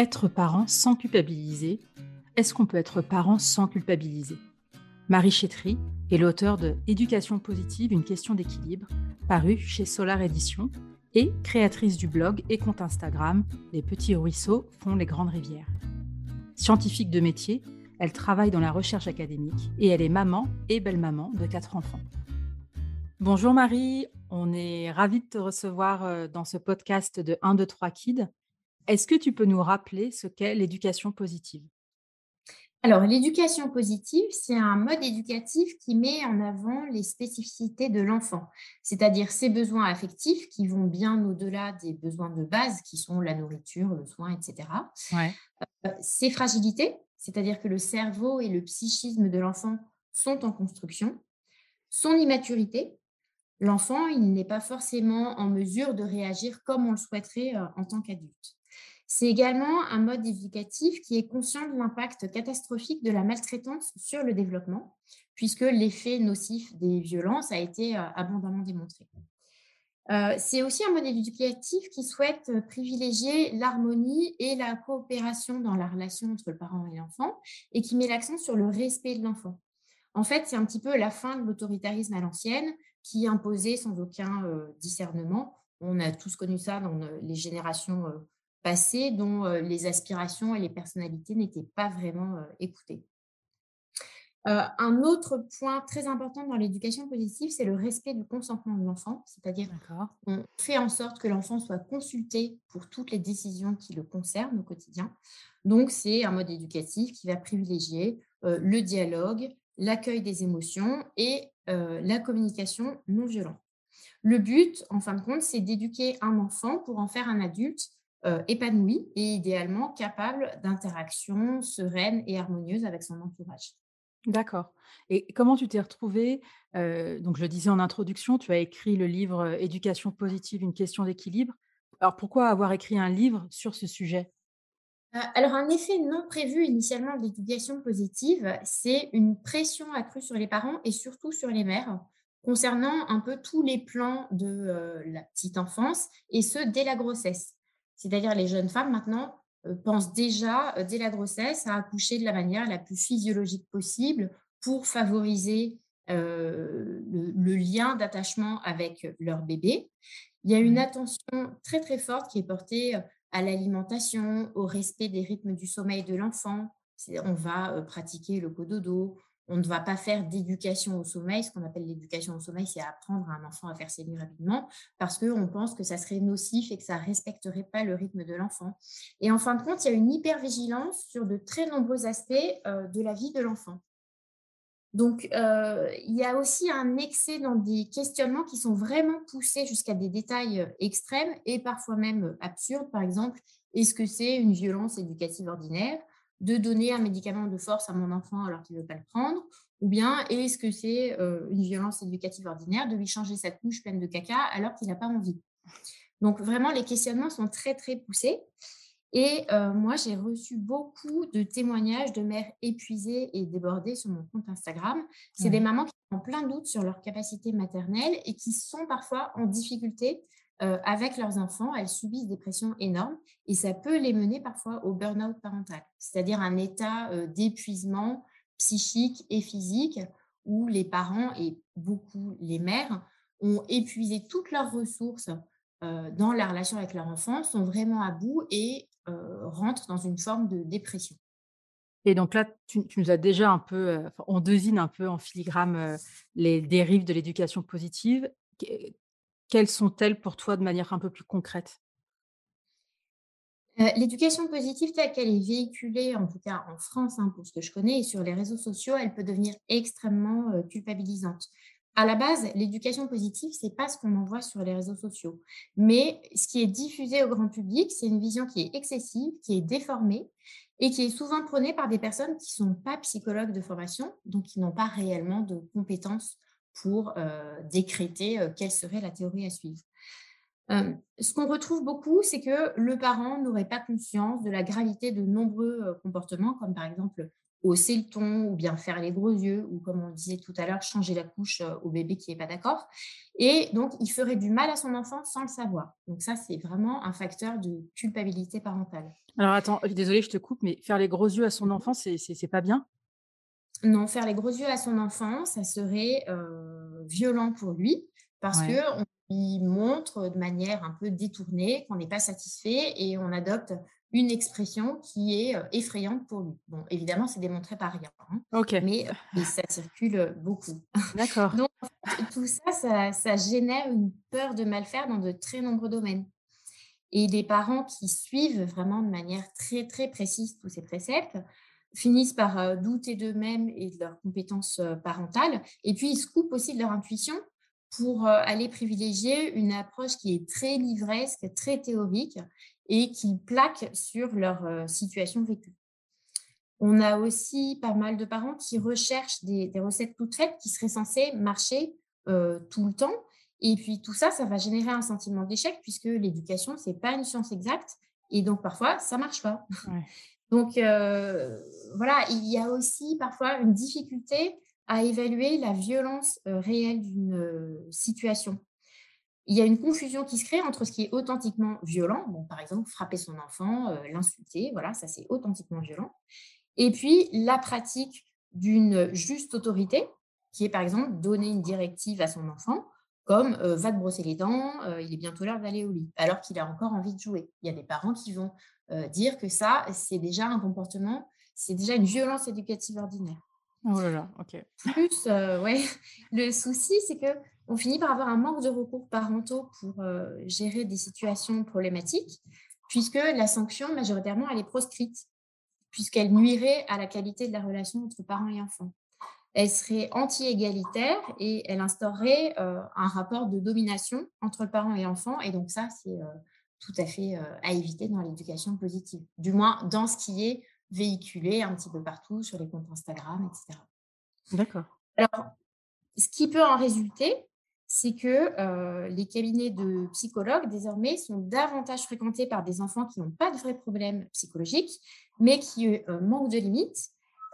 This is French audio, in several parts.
Être parent sans culpabiliser. Est-ce qu'on peut être parent sans culpabiliser? Marie Chétry est l'auteur de Éducation positive, une question d'équilibre, paru chez Solar Édition, et créatrice du blog et compte Instagram Les petits ruisseaux font les grandes rivières. Scientifique de métier, elle travaille dans la recherche académique et elle est maman et belle-maman de quatre enfants. Bonjour Marie, on est ravis de te recevoir euh, dans ce podcast de 1, 2, 3 Kids. Est-ce que tu peux nous rappeler ce qu'est l'éducation positive? Alors, l'éducation positive, c'est un mode éducatif qui met en avant les spécificités de l'enfant, c'est-à-dire ses besoins affectifs qui vont bien au-delà des besoins de base qui sont la nourriture, le soin, etc. Euh, ses fragilités, c'est-à-dire que le cerveau et le psychisme de l'enfant sont en construction. Son immaturité, l'enfant, il n'est pas forcément en mesure de réagir comme on le souhaiterait euh, en tant qu'adulte. C'est également un mode éducatif qui est conscient de l'impact catastrophique de la maltraitance sur le développement, puisque l'effet nocif des violences a été euh, abondamment démontré. Euh, c'est aussi un mode éducatif qui souhaite privilégier l'harmonie et la coopération dans la relation entre le parent et l'enfant et qui met l'accent sur le respect de l'enfant. En fait, c'est un petit peu la fin de l'autoritarisme à l'ancienne qui imposait sans aucun euh, discernement. On a tous connu ça dans les générations passé dont les aspirations et les personnalités n'étaient pas vraiment écoutées. un autre point très important dans l'éducation positive, c'est le respect du consentement de l'enfant, c'est-à-dire on fait en sorte que l'enfant soit consulté pour toutes les décisions qui le concernent au quotidien. Donc c'est un mode éducatif qui va privilégier le dialogue, l'accueil des émotions et la communication non violente. Le but, en fin de compte, c'est d'éduquer un enfant pour en faire un adulte euh, épanoui et idéalement capable d'interaction sereine et harmonieuse avec son entourage. D'accord. Et comment tu t'es retrouvée euh, Donc, je le disais en introduction, tu as écrit le livre euh, Éducation positive, une question d'équilibre. Alors, pourquoi avoir écrit un livre sur ce sujet? Alors, un effet non prévu initialement de l'éducation positive, c'est une pression accrue sur les parents et surtout sur les mères concernant un peu tous les plans de la petite enfance et ce, dès la grossesse. C'est-à-dire les jeunes femmes maintenant euh, pensent déjà euh, dès la grossesse à accoucher de la manière la plus physiologique possible pour favoriser euh, le, lien d'attachement avec leur bébé. Il y a une attention très très forte qui est portée à l'alimentation, au respect des rythmes du sommeil de l'enfant. On va pratiquer le cododo, on ne va pas faire d'éducation au sommeil. Ce qu'on appelle l'éducation au sommeil, c'est apprendre à un enfant à faire ses nuits rapidement parce qu'on pense que ça serait nocif et que ça ne respecterait pas le rythme de l'enfant. Et en fin de compte, il y a une hypervigilance sur de très nombreux aspects euh, de la vie de l'enfant. Donc, euh, il y a aussi un excès dans des questionnements qui sont vraiment poussés jusqu'à des détails euh, extrêmes et parfois même absurdes. Par exemple, est-ce que c'est une violence éducative ordinaire? De donner un médicament de force à mon enfant alors qu'il ne veut pas le prendre Ou bien est-ce que c'est euh, une violence éducative ordinaire de lui changer sa couche pleine de caca alors qu'il n'a pas envie? Donc vraiment, les questionnements sont très, très poussés. Et euh, moi, j'ai reçu beaucoup de témoignages de mères épuisées et débordées sur mon compte Instagram. C'est des mamans qui ont plein doutes sur leur capacité maternelle et qui sont parfois en difficulté euh, avec leurs enfants, elles subissent des pressions énormes et ça peut les mener parfois au burn-out parental, c'est-à-dire un état euh, d'épuisement psychique et physique où les parents et beaucoup les mères ont épuisé toutes leurs ressources euh, dans la relation avec leur enfant, sont vraiment à bout et rentrent dans une forme de dépression. Et donc là, tu, nous as déjà un peu, on devine un peu en filigrane les dérives de l'éducation positive quelles sont-elles pour toi de manière un peu plus concrète? Euh, L'éducation positive telle qu'elle est véhiculée, en tout cas en France, hein, pour ce que je connais, et sur les réseaux sociaux, elle peut devenir extrêmement culpabilisante. À la base, l'éducation positive, c'est pas ce qu'on envoie sur les réseaux sociaux. Mais ce qui est diffusé au grand public, c'est une vision qui est excessive, qui est déformée et qui est souvent prônée par des personnes qui sont pas psychologues de formation, donc qui n'ont pas réellement de compétences pour décréter quelle serait la théorie à suivre. Euh, ce qu'on retrouve beaucoup, c'est que le parent n'aurait pas conscience de la gravité de nombreux comportements, comme par exemple hausser le ton ou bien faire les gros yeux ou comme on disait tout à l'heure, changer la couche au bébé qui n'est pas d'accord. Et donc, il ferait du mal à son enfant sans le savoir. Donc ça, c'est vraiment un facteur de culpabilité parentale. Alors attends, désolée, je te coupe, mais faire les gros yeux à son mmh enfant, c'est pas bien? Non, faire les gros yeux à son enfant, ça serait violent pour lui parce qu'on lui montre de manière un peu détournée qu'on n'est pas satisfait et on adopte une expression qui est effrayante pour lui. Bon, évidemment, c'est démontré par rien, hein, mais, ça circule beaucoup. D'accord. Donc, tout ça, ça, ça, génère une peur de mal faire dans de très nombreux domaines. Et les parents qui suivent vraiment de manière très, très précise tous ces préceptes finissent par douter d'eux-mêmes et de leurs compétences parentales. Et puis, ils se coupent aussi de leur intuition pour aller privilégier une approche qui est très livresque, très théorique et qui plaque sur leur situation vécue. On a aussi pas mal de parents qui recherchent des, recettes toutes faites qui seraient censées marcher tout le temps. Et puis tout ça, ça va générer un sentiment d'échec puisque l'éducation, ce n'est pas une science exacte. Et donc parfois, ça ne marche pas. Donc voilà, il y a aussi parfois une difficulté à évaluer la violence réelle d'une situation. Il y a une confusion qui se crée entre ce qui est authentiquement violent, par exemple frapper son enfant, euh, l'insulter, voilà, ça c'est authentiquement violent, et puis la pratique d'une juste autorité, qui est par exemple donner une directive à son enfant, comme euh, va te brosser les dents, euh, il est bientôt l'heure d'aller au lit, alors qu'il a encore envie de jouer. Il y a des parents qui vont dire que ça, c'est déjà un comportement, c'est déjà une violence éducative ordinaire. Oh là là, ok. Plus, ouais, le souci, c'est que on finit par avoir un manque de recours parentaux pour gérer des situations problématiques, puisque la sanction, majoritairement, elle est proscrite, puisqu'elle nuirait à la qualité de la relation entre parents et enfants. Elle serait anti-égalitaire et elle instaurerait euh, un rapport de domination entre parents et enfants. Et donc ça, c'est euh, tout à fait à éviter dans l'éducation positive, du moins dans ce qui est véhiculé un petit peu partout sur les comptes Instagram, etc. D'accord. Alors, ce qui peut en résulter, c'est que euh, les cabinets de psychologues, désormais, sont davantage fréquentés par des enfants qui n'ont pas de vrais problèmes psychologiques, mais qui euh, manquent de limites.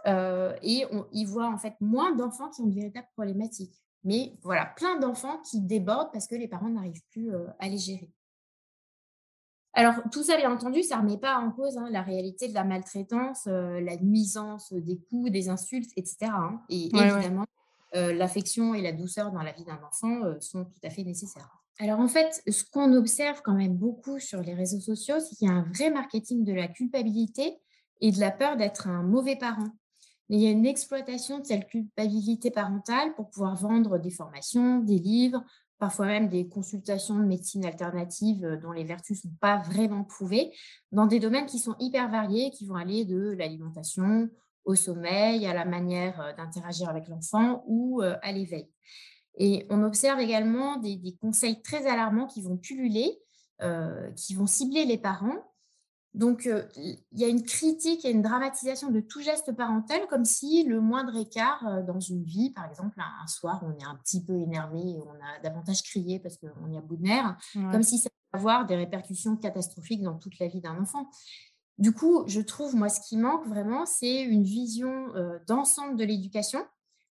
Euh, et on, ils voient en fait moins d'enfants qui ont de véritables problématiques. Mais voilà, plein d'enfants qui débordent parce que les parents n'arrivent plus à les gérer. Alors, tout ça, bien entendu, ça ne remet pas en cause hein, la réalité de la maltraitance, la nuisance des coups, des insultes, etc. Hein. Et évidemment, euh, l'affection et la douceur dans la vie d'un enfant euh, sont tout à fait nécessaires. Alors en fait, ce qu'on observe quand même beaucoup sur les réseaux sociaux, c'est qu'il y a un vrai marketing de la culpabilité et de la peur d'être un mauvais parent. Il y a une exploitation de cette culpabilité parentale pour pouvoir vendre des formations, des livres, parfois même des consultations de médecine alternative euh, dont les vertus ne sont pas vraiment prouvées, dans des domaines qui sont hyper variés, qui vont aller de l'alimentation au sommeil, à la manière euh, d'interagir avec l'enfant ou euh, à l'éveil. Et on observe également des, conseils très alarmants qui vont pulluler, qui vont cibler les parents. Donc, il y a une critique et une dramatisation de tout geste parental, comme si le moindre écart dans une vie, par exemple, un, soir on est un petit peu énervé et on a davantage crié parce qu'on est à bout de nerfs, comme si ça allait avoir des répercussions catastrophiques dans toute la vie d'un enfant. Du coup, je trouve, moi, ce qui manque vraiment, c'est une vision euh, d'ensemble de l'éducation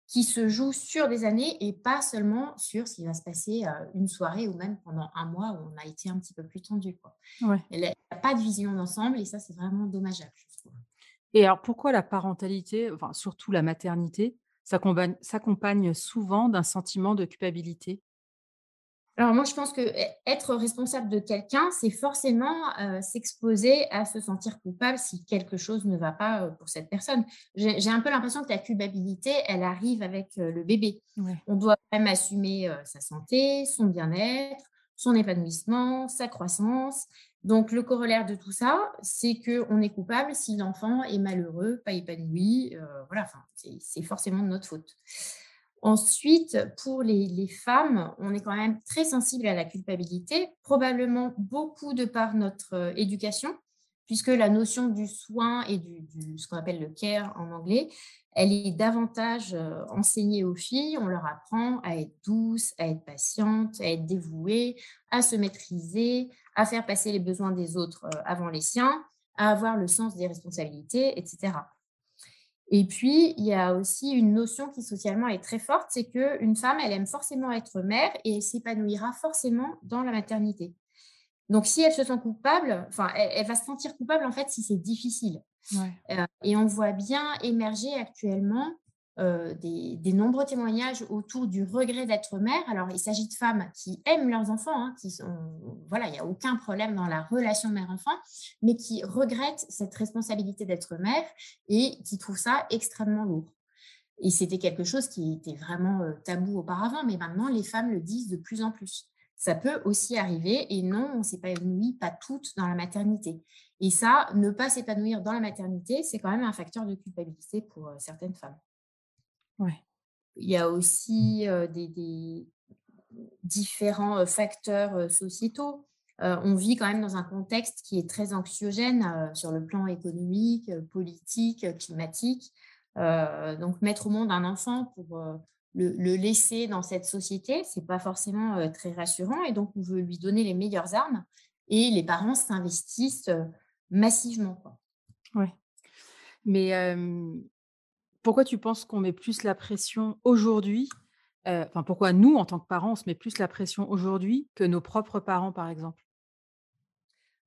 qui se joue sur des années et pas seulement sur ce qui va se passer euh, une soirée ou même pendant un mois où on a été un petit peu plus tendu. Quoi. Il n'y a pas de vision d'ensemble et ça, c'est vraiment dommageable, je trouve. Et alors, pourquoi la parentalité, enfin, surtout la maternité, s'accompagne souvent d'un sentiment de culpabilité? Alors moi, je pense que être responsable de quelqu'un, c'est forcément s'exposer à se sentir coupable si quelque chose ne va pas pour cette personne. J'ai un peu l'impression que la culpabilité, elle arrive avec le bébé. On doit même assumer sa santé, son bien-être, son épanouissement, sa croissance. Donc le corollaire de tout ça, c'est qu'on est coupable si l'enfant est malheureux, pas épanoui. voilà, c'est forcément de notre faute. Ensuite, pour les, femmes, on est quand même très sensible à la culpabilité, probablement beaucoup de par notre euh, éducation, puisque la notion du soin et du, ce qu'on appelle le care en anglais, elle est davantage euh, enseignée aux filles. On leur apprend à être douce, à être patiente, à être dévouée, à se maîtriser, à faire passer les besoins des autres euh, avant les siens, à avoir le sens des responsabilités, etc. Et puis, il y a aussi une notion qui socialement est très forte, c'est qu'une femme, elle aime forcément être mère et elle s'épanouira forcément dans la maternité. Donc, si elle se sent coupable, enfin, elle, va se sentir coupable en fait si c'est difficile. Euh, et on voit bien émerger actuellement euh, des, nombreux témoignages autour du regret d'être mère. Alors, il s'agit de femmes qui aiment leurs enfants, hein, qui sont, voilà, il n'y a aucun problème dans la relation mère-enfant, mais qui regrettent cette responsabilité d'être mère et qui trouvent ça extrêmement lourd. Et c'était quelque chose qui était vraiment euh, tabou auparavant, mais maintenant, les femmes le disent de plus en plus. Ça peut aussi arriver, et non, on ne s'épanouit pas toutes dans la maternité. Et ça, ne pas s'épanouir dans la maternité, c'est quand même un facteur de culpabilité pour euh, certaines femmes. Il y a aussi des, différents facteurs sociétaux. on vit quand même dans un contexte qui est très anxiogène sur le plan économique, politique, climatique. donc, mettre au monde un enfant pour le, laisser dans cette société, c'est pas forcément très rassurant. Et donc, on veut lui donner les meilleures armes. Et les parents s'investissent massivement. Oui. Mais pourquoi tu penses qu'on met plus la pression aujourd'hui Enfin, pourquoi nous, en tant que parents, on se met plus la pression aujourd'hui que nos propres parents, par exemple?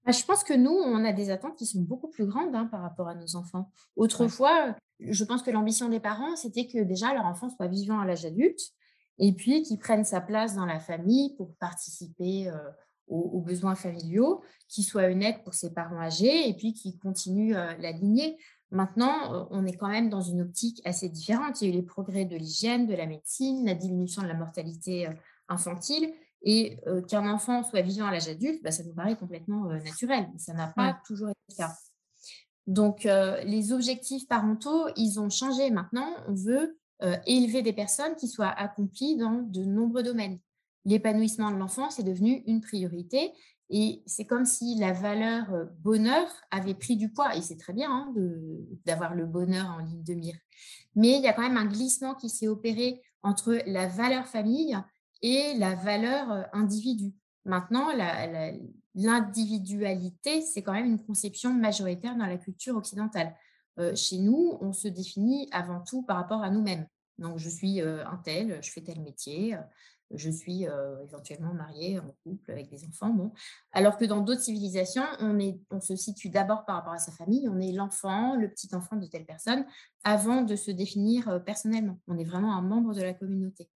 Bah, Je pense que nous, on a des attentes qui sont beaucoup plus grandes hein, par rapport à nos enfants. Autrefois, je pense que l'ambition des parents, c'était que déjà leur enfant soit vivant à l'âge adulte et puis qu'il prenne sa place dans la famille pour participer aux, besoins familiaux, qu'il soit une aide pour ses parents âgés et puis qu'il continue la lignée. Maintenant, euh, on est quand même dans une optique assez différente. Il y a eu les progrès de l'hygiène, de la médecine, la diminution de la mortalité euh, infantile. Et euh, qu'un enfant soit vivant à l'âge adulte, bah, ça nous paraît complètement naturel. Mais ça n'a pas toujours été le cas. Donc, les objectifs parentaux, ils ont changé. Maintenant, on veut élever des personnes qui soient accomplies dans de nombreux domaines. L'épanouissement de l'enfant, c'est devenu une priorité. Et c'est comme si la valeur bonheur avait pris du poids. Et c'est très bien hein, d'avoir le bonheur en ligne de mire. Mais il y a quand même un glissement qui s'est opéré entre la valeur famille et la valeur individu. Maintenant, l'individualité, c'est quand même une conception majoritaire dans la culture occidentale. chez nous, on se définit avant tout par rapport à nous-mêmes. Donc, je suis un tel, je fais tel métier, je suis éventuellement mariée, en couple, avec des enfants. Alors que dans d'autres civilisations, on, se situe d'abord par rapport à sa famille, on est l'enfant, le petit enfant de telle personne, avant de se définir personnellement. On est vraiment un membre de la communauté.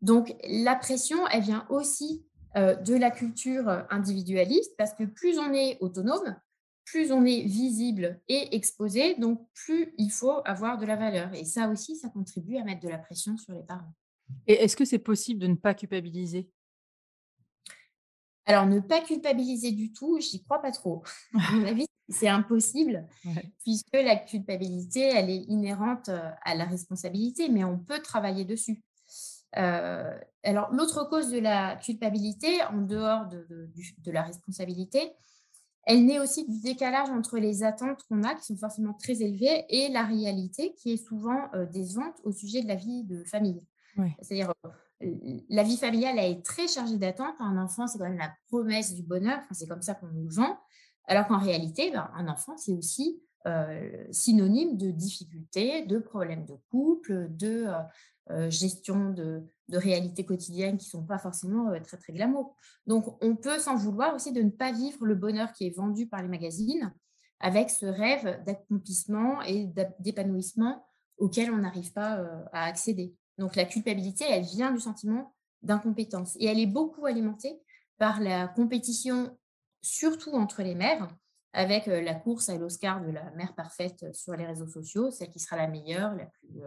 Donc la pression, elle vient aussi de la culture individualiste, parce que plus on est autonome, plus on est visible et exposé, donc plus il faut avoir de la valeur. Et ça aussi, ça contribue à mettre de la pression sur les parents. Et est-ce que c'est possible de ne pas culpabiliser? Alors, ne pas culpabiliser du tout, j'y crois pas trop. à mon avis, c'est impossible, puisque la culpabilité, elle est inhérente à la responsabilité, mais on peut travailler dessus. alors, l'autre cause de la culpabilité, en dehors de, de, la responsabilité, elle naît aussi du décalage entre les attentes qu'on a, qui sont forcément très élevées, et la réalité, qui est souvent décevante au sujet de la vie de famille. C'est-à-dire, la vie familiale, est très chargée d'attentes. Un enfant, c'est quand même la promesse du bonheur. c'est comme ça qu'on nous vend. Alors qu'en réalité, ben, un enfant, c'est aussi synonyme de difficultés, de problèmes de couple, de gestion de, de réalités quotidiennes qui ne sont pas forcément très, très glamour. Donc, on peut s'en vouloir aussi de ne pas vivre le bonheur qui est vendu par les magazines avec ce rêve d'accomplissement et d'épanouissement auquel on n'arrive pas à accéder. Donc la culpabilité, elle vient du sentiment d'incompétence et elle est beaucoup alimentée par la compétition, surtout entre les mères, avec la course à l'Oscar de la mère parfaite sur les réseaux sociaux, celle qui sera la meilleure, la plus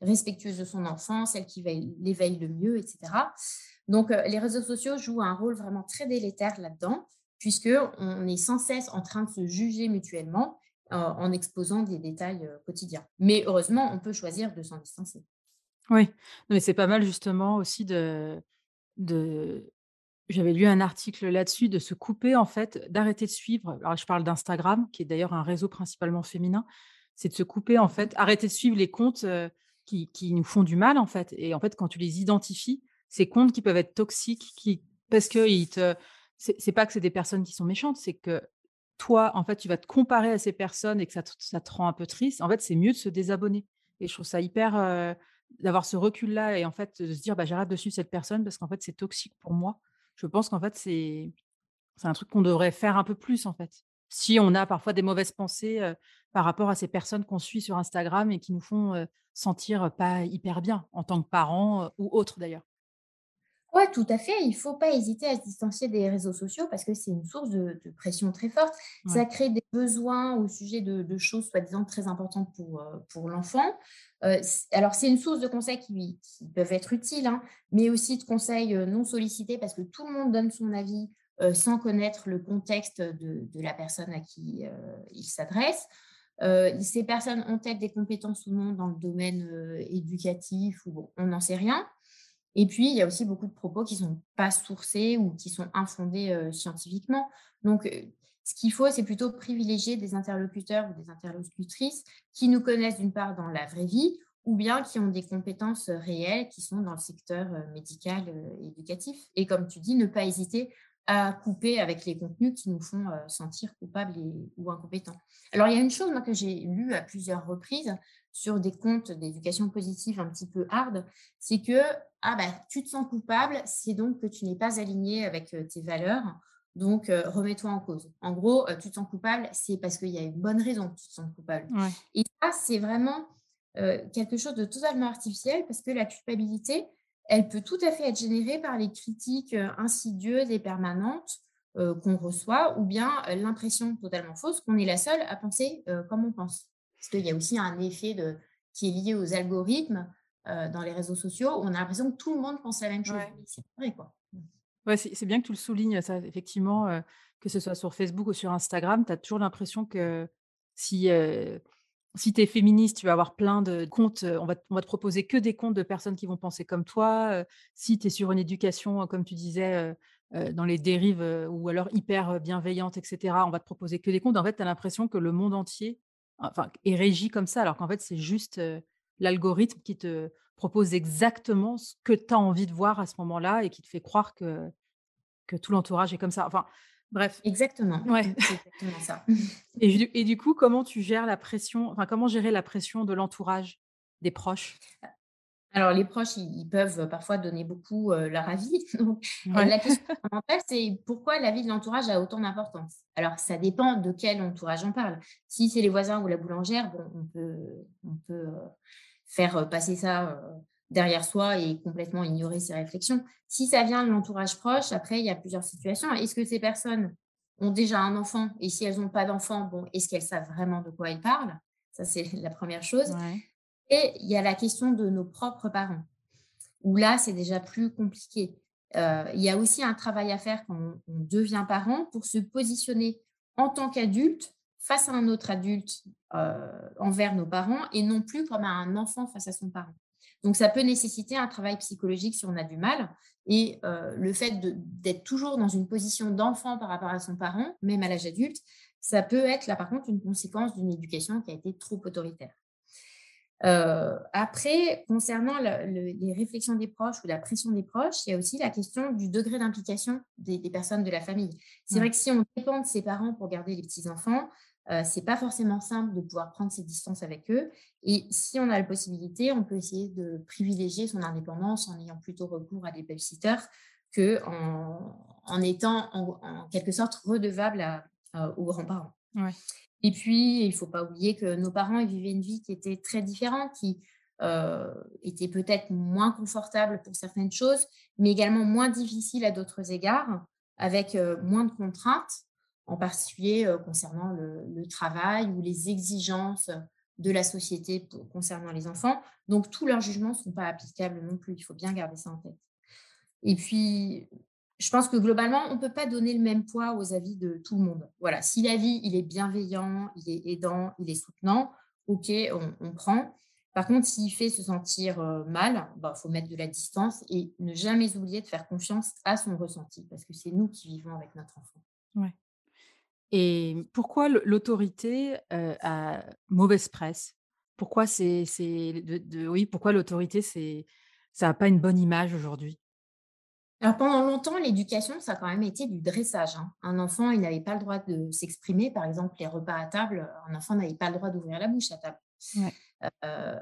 respectueuse de son enfant, celle qui l'éveille le mieux, etc. Donc les réseaux sociaux jouent un rôle vraiment très délétère là-dedans, puisqu'on est sans cesse en train de se juger mutuellement en exposant des détails quotidiens. Mais heureusement, on peut choisir de s'en distancer. Oui, mais c'est pas mal justement aussi de de j'avais lu un article là-dessus, de se couper en fait, d'arrêter de suivre. Alors je parle d'Instagram, qui est d'ailleurs un réseau principalement féminin. C'est de se couper en fait, arrêter de suivre les comptes, qui qui nous font du mal en fait. Et en fait, quand tu les identifies, ces comptes qui peuvent être toxiques, qui parce qu'ils te c'est pas que c'est des personnes qui sont méchantes, c'est que toi, en fait, tu vas te comparer à ces personnes et que ça te ça te rend un peu triste, en fait, c'est mieux de se désabonner. Et je trouve ça hyper, d'avoir ce recul-là et en fait, de se dire: «Bah, j'arrête de suivre cette personne parce qu'en fait, c'est toxique pour moi». Je pense qu'en fait, c'est c'est un truc qu'on devrait faire un peu plus, en fait. Si on a parfois des mauvaises pensées, par rapport à ces personnes qu'on suit sur Instagram et qui nous font, sentir, pas hyper bien en tant que parents, ou autres d'ailleurs. Ouais, tout à fait. Il faut pas hésiter à se distancier des réseaux sociaux parce que c'est une source de de pression très forte. Ça crée des besoins au sujet de de choses soi-disant très importantes pour, pour l'enfant. Heu, c alors c'est une source de conseils qui qui peuvent être utiles, hein, mais aussi de conseils, heu, non sollicités parce que tout le monde donne son avis, sans connaître le contexte de de la personne à qui, il s'adresse. Ces personnes ont-elles des compétences ou non dans le domaine, éducatif ou bon, on n'en sait rien. Et puis, il y a aussi beaucoup de propos qui sont pas sourcés ou qui sont infondés, scientifiquement. Donc, ce qu'il faut, c'est plutôt privilégier des interlocuteurs ou des interlocutrices qui nous connaissent d'une part dans la vraie vie ou bien qui ont des compétences, réelles, qui sont dans le secteur, médical, heu, éducatif. Et comme tu dis, ne pas hésiter à couper avec les contenus qui nous font, sentir coupables et ou incompétents. Alors, il y a une chose, moi, que j'ai lue à plusieurs reprises sur des comptes d'éducation positive un petit peu hard, c'est que ah bah, tu te sens coupable, c'est donc que tu n'es pas aligné avec, heu, tes valeurs, donc heu, remets-toi en cause. En gros, heu, tu te sens coupable, c'est parce qu'il y a une bonne raison que tu te sens coupable Ouais. et ça, c'est vraiment, quelque chose de totalement artificiel parce que la culpabilité, elle peut tout à fait être générée par les critiques, insidieuses et permanentes, qu'on reçoit ou bien, l'impression totalement fausse qu'on est la seule à penser, comme on pense. Parce qu'il y a aussi un effet de qui est lié aux algorithmes, heu, dans les réseaux sociaux, on a l'impression que tout le monde pense la même chose, Ouais. c'est vrai, quoi. Mmh. Ouais, c'est bien que tu le soulignes ça, effectivement, heu, que ce soit sur Facebook ou sur Instagram, tu as toujours l'impression que si, heu, si tu es féministe, tu vas avoir plein de comptes, on va on va te proposer que des comptes de personnes qui vont penser comme toi, si tu es sur une éducation, comme tu disais, dans les dérives, ou alors hyper, bienveillante et cetera, on va te proposer que des comptes. En fait, tu as l'impression que le monde entier, enfin, est régi comme ça, alors qu'en fait, c'est juste, l'algorithme qui te propose exactement ce que tu as envie de voir à ce moment-là et qui te fait croire que que tout l'entourage est comme ça. Enfin, bref. Exactement, Ouais c'est exactement ça. et du et du coup, comment tu gères la pression enfin, comment gérer la pression de l'entourage, des proches? Alors les proches, ils peuvent parfois donner beaucoup, heu, leur avis. Donc Ouais. la question fondamentale, c'est pourquoi l'avis de l'entourage a autant d'importance? Alors ça dépend de quel entourage on parle. Si c'est les voisins ou la boulangère, bon, on peut on peut, heu, faire, heu, passer ça, heu, derrière soi et complètement ignorer ses réflexions. Si ça vient de l'entourage proche, après il y a plusieurs situations. Est-ce que ces personnes ont déjà un enfant? Et si elles ont pas d'enfant, bon, est-ce qu'elles savent vraiment de quoi elles parlent? Ça, c'est la première chose. Ouais. Et il y a la question de nos propres parents, où là, c'est déjà plus compliqué. Heu, il y a aussi un travail à faire quand on on devient parent pour se positionner en tant qu'adulte face à un autre adulte, envers nos parents et non plus comme un enfant face à son parent. Donc ça peut nécessiter un travail psychologique si on a du mal et le fait d'être toujours dans une position d'enfant par rapport à son parent, même à l'âge adulte, ça peut être là, par contre, une conséquence d'une éducation qui a été trop autoritaire. Après, concernant le le les réflexions des proches ou la pression des proches, il y a aussi la question du degré d'implication des des personnes de la famille. C'est vrai Ouais. que si on dépend de ses parents pour garder les petits-enfants, heu, c'est pas forcément simple de pouvoir prendre ses distances avec eux et si on a la possibilité, on peut essayer de privilégier son indépendance en ayant plutôt recours à des baby-sitters qu'en en étant en en quelque sorte redevable à, aux grands-parents. Ouais. Et puis, il faut pas oublier que nos parents, ils vivaient une vie qui était très différente, qui, heu, était peut-être moins confortable pour certaines choses, mais également moins difficile à d'autres égards, avec, heu, moins de contraintes, en particulier, heu, concernant le travail ou les exigences de la société concernant les enfants. Donc tous leurs jugements ne sont pas applicables non plus, il faut bien garder ça en tête. Et puis, je pense que globalement, on ne peut pas donner le même poids aux avis de tout le monde. Voilà, si l'avis, il est bienveillant, il est aidant, il est soutenant, OK, on, on prend. Par contre, s'il fait se sentir euh, mal, il bah, faut mettre de la distance et ne jamais oublier de faire confiance à son ressenti, parce que c'est nous qui vivons avec notre enfant. Ouais et pourquoi l'au l'autorité, a mauvaise presse? Pourquoi c'est c'est de de oui, pourquoi l'autorité, c'est ça a pas une bonne image aujourd'hui? Alors pendant longtemps, l'éducation, ça a quand même été du dressage. hein. Un enfant, il n'avait pas le droit de s'exprimer. Par exemple, les repas à table, un enfant n'avait pas le droit d'ouvrir la bouche à table. Ouais. Euh,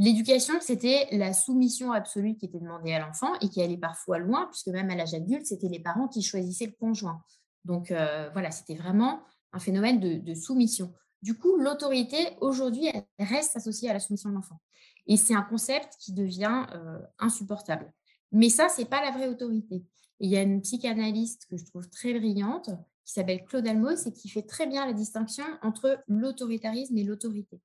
L'éducation, c'était la soumission absolue qui était demandée à l'enfant et qui allait parfois loin, puisque même à l'âge adulte, c'était les parents qui choisissaient le conjoint. Donc euh, voilà, c'était vraiment un phénomène de, soumission. Du coup, l'autorité, aujourd'hui, elle reste associée à la soumission de l'enfant. Et c'est un concept qui devient euh, insupportable. Mais ça, c'est pas la vraie autorité. Et il y a une psychanalyste que je trouve très brillante, qui s'appelle Claude Almos, et qui fait très bien la distinction entre l'autoritarisme et l'autorité.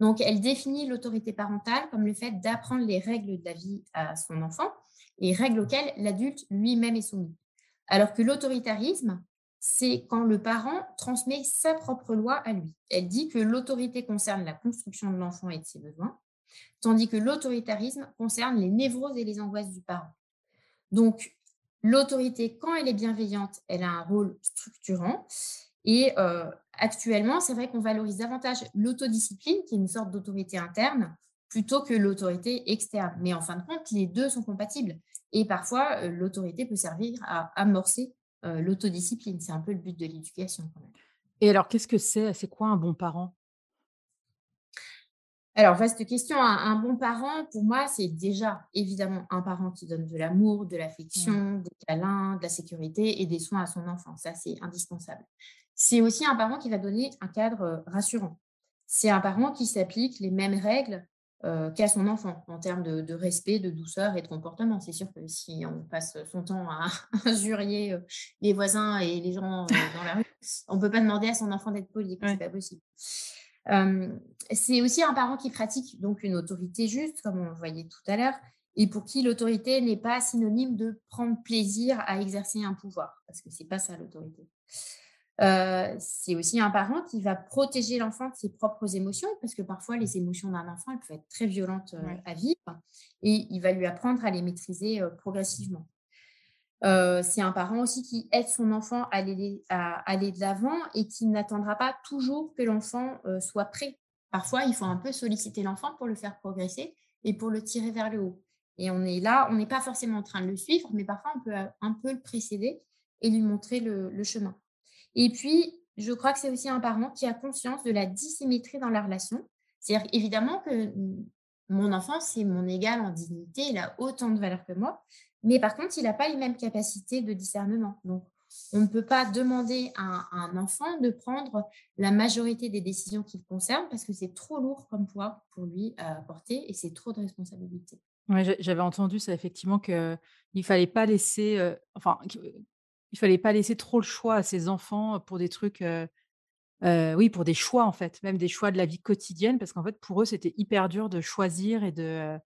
Donc, elle définit l'autorité parentale comme le fait d'apprendre les règles de la vie à son enfant et règles auxquelles l'adulte lui-même est soumis. Alors que l'autoritarisme, c'est quand le parent transmet sa propre loi à lui. Elle dit que l'autorité concerne la construction de l'enfant et de ses besoins, tandis que l'autoritarisme concerne les névroses et les angoisses du parent. Donc, l'autorité, quand elle est bienveillante, elle a un rôle structurant. Et euh, actuellement, c'est vrai qu'on valorise davantage l'autodiscipline, qui est une sorte d'autorité interne, plutôt que l'autorité externe. Mais en fin de compte, les deux sont compatibles. Et parfois, euh, l'autorité peut servir à amorcer euh, l'autodiscipline. C'est un peu le but de l'éducation. Quand même. Et alors, qu'est-ce que c'est? C'est quoi un bon parent? Alors, vaste question. Un, un bon parent, pour moi, c'est déjà évidemment un parent qui donne de l'amour, de l'affection, des câlins, de la sécurité et des soins à son enfant. Ça, c'est indispensable. C'est aussi un parent qui va donner un cadre rassurant. C'est un parent qui s'applique les mêmes règles euh, qu'à son enfant en termes de, de respect, de douceur et de comportement. C'est sûr que si on passe son temps à injurier euh, les voisins et les gens euh, dans la rue, on ne peut pas demander à son enfant d'être poli, quoi, c'est Ouais. pas possible. Euh, c'est aussi un parent qui pratique donc une autorité juste, comme on le voyait tout à l'heure, et pour qui l'autorité n'est pas synonyme de prendre plaisir à exercer un pouvoir, parce que c'est pas ça l'autorité. Euh, c'est aussi un parent qui va protéger l'enfant de ses propres émotions, parce que parfois les émotions d'un enfant, elles peuvent être très violentes euh, Ouais. à vivre, et il va lui apprendre à les maîtriser euh, progressivement. C'est un parent aussi qui aide son enfant à aller, à aller de l'avant et qui n'attendra pas toujours que l'enfant soit prêt. Parfois, il faut un peu solliciter l'enfant pour le faire progresser et pour le tirer vers le haut. Et on est là, on n'est pas forcément en train de le suivre, mais parfois on peut un peu le précéder et lui montrer le, le chemin. Et puis, je crois que c'est aussi un parent qui a conscience de la dissymétrie dans la relation. C'est-à-dire évidemment que mon enfant, c'est mon égal en dignité, il a autant de valeur que moi, mais par contre, il n'a pas les mêmes capacités de discernement. Donc, on ne peut pas demander à un, enfant de prendre la majorité des décisions qui le concernent parce que c'est trop lourd comme poids pour lui à porter et c'est trop de responsabilités. J'avais entendu ça effectivement que il fallait pas laisser, euh, enfin, euh, il fallait pas laisser trop le choix à ses enfants pour des trucs, euh, euh, oui, pour des choix en fait, même des choix de la vie quotidienne, parce qu'en fait pour eux c'était hyper dur de choisir et de,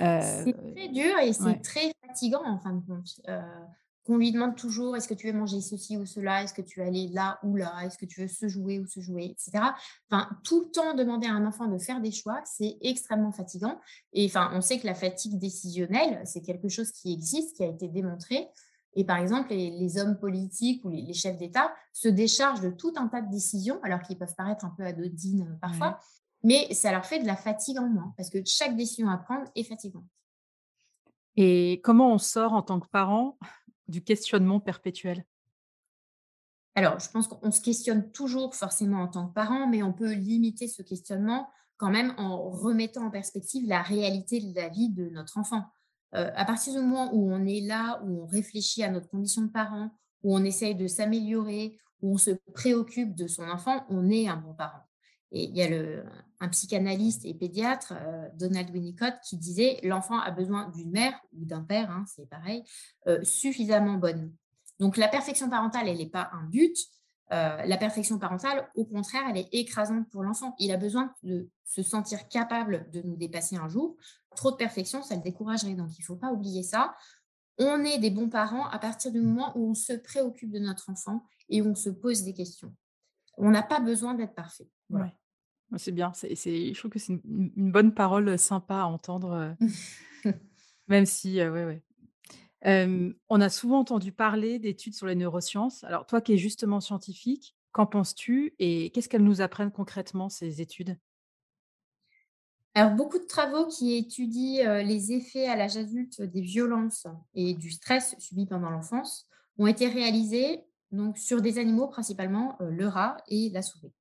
euh, C'est très dur et c'est ouais, très fatigant en fin de compte. Qu'on lui demande toujours est-ce que tu veux manger ceci ou cela, est-ce que tu veux aller là ou là, est-ce que tu veux se jouer ou se jouer, etc. Enfin, tout le temps demander à un enfant de faire des choix, c'est extrêmement fatigant. Et enfin, on sait que la fatigue décisionnelle, c'est quelque chose qui existe, qui a été démontré. Et par exemple, les, les hommes politiques ou les, les chefs d'État se déchargent de tout un tas de décisions, alors qu'ils peuvent paraître un peu anodines euh, parfois, mais ça leur fait de la fatigue en moins, parce que chaque décision à prendre est fatigante. Et comment on sort en tant que parent du questionnement perpétuel? Alors, je pense qu'on se questionne toujours forcément en tant que parent, mais on peut limiter ce questionnement quand même en remettant en perspective la réalité de la vie de notre enfant. Euh, à partir du moment où on est là, où on réfléchit à notre condition de parent, où on essaye de s'améliorer, où on se préoccupe de son enfant, on est un bon parent. Et il y a un psychanalyste et pédiatre, euh, Donald Winnicott, qui disait l'enfant a besoin d'une mère ou d'un père, hein, c'est pareil, euh, suffisamment bonne. Donc la perfection parentale, elle n'est pas un but. Euh, la perfection parentale, au contraire, elle est écrasante pour l'enfant. Il a besoin de se sentir capable de nous dépasser un jour. Trop de perfection, ça le découragerait. Donc il ne faut pas oublier ça. On est des bons parents à partir du moment où on se préoccupe de notre enfant et où on se pose des questions. On n'a pas besoin d'être parfait. Voilà. Ouais. Ouais, C'est bien, c'est, c'est- je trouve que c'est une, bonne parole sympa à entendre, euh, même si, euh, ouais, ouais. On a souvent entendu parler d'études sur les neurosciences. Alors, toi qui es justement scientifique, qu'en penses-tu et qu'est-ce qu'elles nous apprennent concrètement, ces études? Alors, beaucoup de travaux qui étudient les effets à l'âge adulte des violences et du stress subi pendant l'enfance ont été réalisés donc, sur des animaux, principalement le rat et la souris.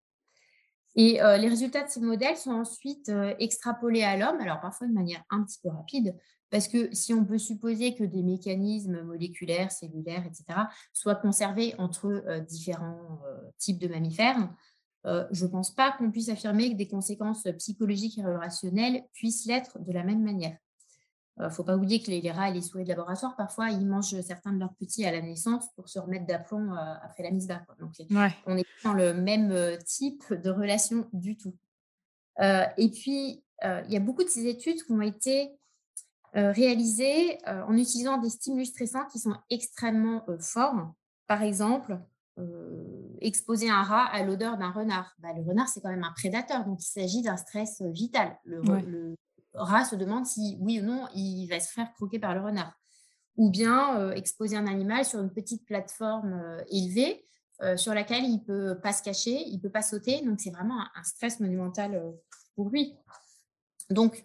Et les résultats de ces modèles sont ensuite extrapolés à l'homme, alors parfois de manière un petit peu rapide, parce que si on peut supposer que des mécanismes moléculaires, cellulaires, etc., soient conservés entre différents types de mammifères, euh, je ne pense pas qu'on puisse affirmer que des conséquences psychologiques et relationnelles puissent l'être de la même manière. Il euh, ne faut pas oublier que les, rats et les souris de laboratoire, parfois, ils mangent certains de leurs petits à la naissance pour se remettre d'aplomb euh, après la mise bas. Donc, on est dans le même type de relation du tout. et puis, il y a beaucoup de ces études qui ont été réalisées en utilisant des stimulus stressants qui sont extrêmement forts. Par exemple, exposer un rat à l'odeur d'un renard. Bah, le renard, c'est quand même un prédateur, donc il s'agit d'un stress vital. Le, rat se demande si, oui ou non, il va se faire croquer par le renard. Ou bien exposer un animal sur une petite plateforme élevée sur laquelle il ne peut pas se cacher, il ne peut pas sauter. Donc, c'est vraiment un, stress monumental pour lui. Donc,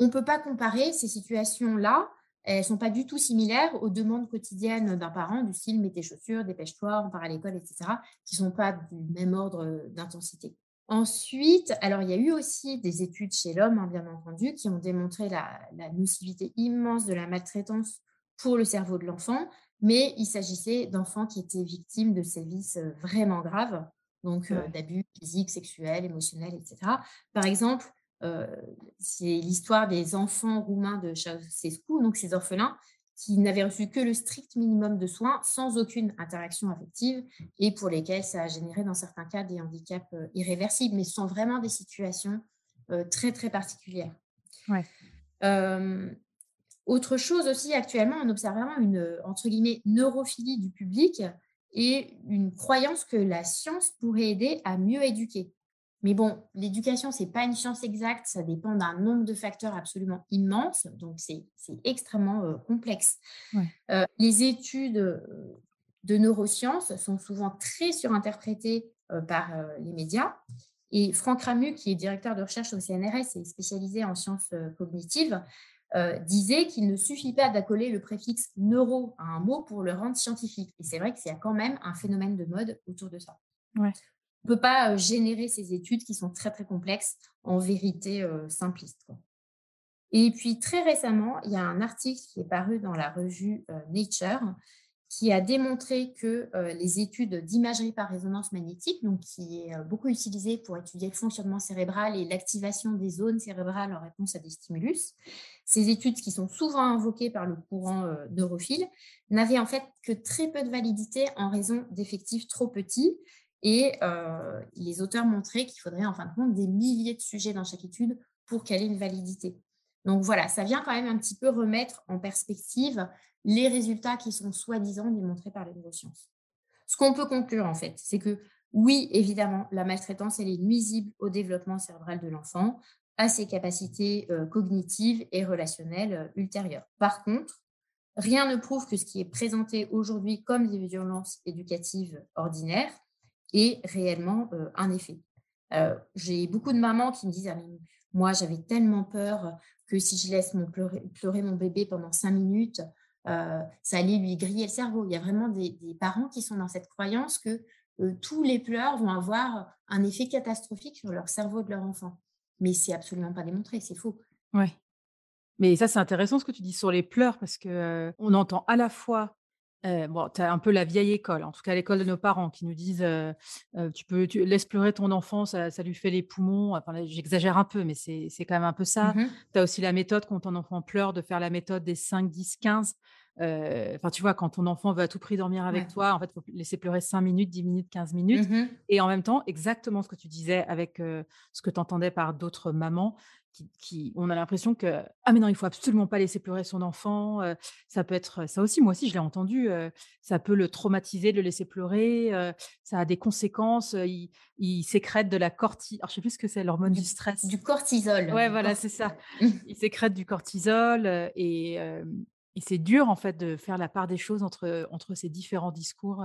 on ne peut pas comparer ces situations-là elles ne sont pas du tout similaires aux demandes quotidiennes d'un parent du style mets tes chaussures, dépêche-toi, on part à l'école, etc., qui ne sont pas du même ordre d'intensité. Ensuite, alors il y a eu aussi des études chez l'homme, hein, bien entendu, qui ont démontré la, nocivité immense de la maltraitance pour le cerveau de l'enfant, mais il s'agissait d'enfants qui étaient victimes de sévices vraiment graves, donc d'abus physiques, sexuels, émotionnels, etc. Par exemple, euh, c'est l'histoire des enfants roumains de Ceausescu, donc ces orphelins qui n'avaient reçu que le strict minimum de soins sans aucune interaction affective et pour lesquels ça a généré dans certains cas des handicaps euh, irréversibles, mais ce sont vraiment des situations euh, très très particulières. autre chose aussi, actuellement, on observe vraiment une entre guillemets neurophilie du public et une croyance que la science pourrait aider à mieux éduquer. Mais bon, l'éducation, ce n'est pas une science exacte, ça dépend d'un nombre de facteurs absolument immense, donc c'est extrêmement euh, complexe. Euh, les études euh, de neurosciences sont souvent très surinterprétées par les médias. Et Franck Ramu, qui est directeur de recherche au CNRS et spécialisé en sciences cognitives, disait qu'il ne suffit pas d'accoler le préfixe neuro à un mot pour le rendre scientifique. Et c'est vrai qu'il y a quand même un phénomène de mode autour de ça. Ouais ne peut pas générer ces études qui sont très, très complexes en vérité simpliste. Et puis, très récemment, il y a un article qui est paru dans la revue Nature qui a démontré que les études d'imagerie par résonance magnétique, donc qui est beaucoup utilisée pour étudier le fonctionnement cérébral et l'activation des zones cérébrales en réponse à des stimulus, ces études qui sont souvent invoquées par le courant neurophile, n'avaient en fait que très peu de validité en raison d'effectifs trop petits et euh, les auteurs montraient qu'il faudrait en fin de compte des milliers de sujets dans chaque étude pour qu'elle ait une validité. Donc voilà, ça vient quand même un petit peu remettre en perspective les résultats qui sont soi-disant démontrés par les neurosciences. Ce qu'on peut conclure en fait, c'est que oui, évidemment, la maltraitance, elle est nuisible au développement cérébral de l'enfant, à ses capacités euh, cognitives et relationnelles euh, ultérieures. Par contre, rien ne prouve que ce qui est présenté aujourd'hui comme des violences éducatives ordinaires et réellement un effet. J'ai beaucoup de mamans qui me disent «Ah, Moi, j'avais tellement peur que si je laisse mon pleurer, mon bébé pendant cinq minutes, ça allait lui griller le cerveau. Il y a vraiment des, parents qui sont dans cette croyance que tous les pleurs vont avoir un effet catastrophique sur leur cerveau de leur enfant. Mais c'est absolument pas démontré, c'est faux. Ouais. Mais ça, c'est intéressant ce que tu dis sur les pleurs parce que on entend à la fois bon, tu as un peu la vieille école, en tout cas l'école de nos parents, qui nous disent tu peux tu laisses pleurer ton enfant, ça, ça lui fait les poumons. Enfin, j'exagère un peu, mais c'est quand même un peu ça. Mmh tu as aussi la méthode quand ton enfant pleure, de faire la méthode des 5, 10, 15. Enfin, tu vois, quand ton enfant veut à tout prix dormir avec toi, en fait, il faut laisser pleurer 5 minutes, 10 minutes, 15 minutes. Mmh Et en même temps, exactement ce que tu disais avec ce que tu entendais par d'autres mamans, qui, on a l'impression que ah mais non il faut absolument pas laisser pleurer son enfant ça peut être ça aussi moi aussi je l'ai entendu ça peut le traumatiser de le laisser pleurer ça a des conséquences il, sécrète de la cortisol alors je sais plus ce que c'est l'hormone du, stress. du cortisol. Ouais voilà c'est ça. Il sécrète du cortisol et, et c'est dur en fait de faire la part des choses entre entre ces différents discours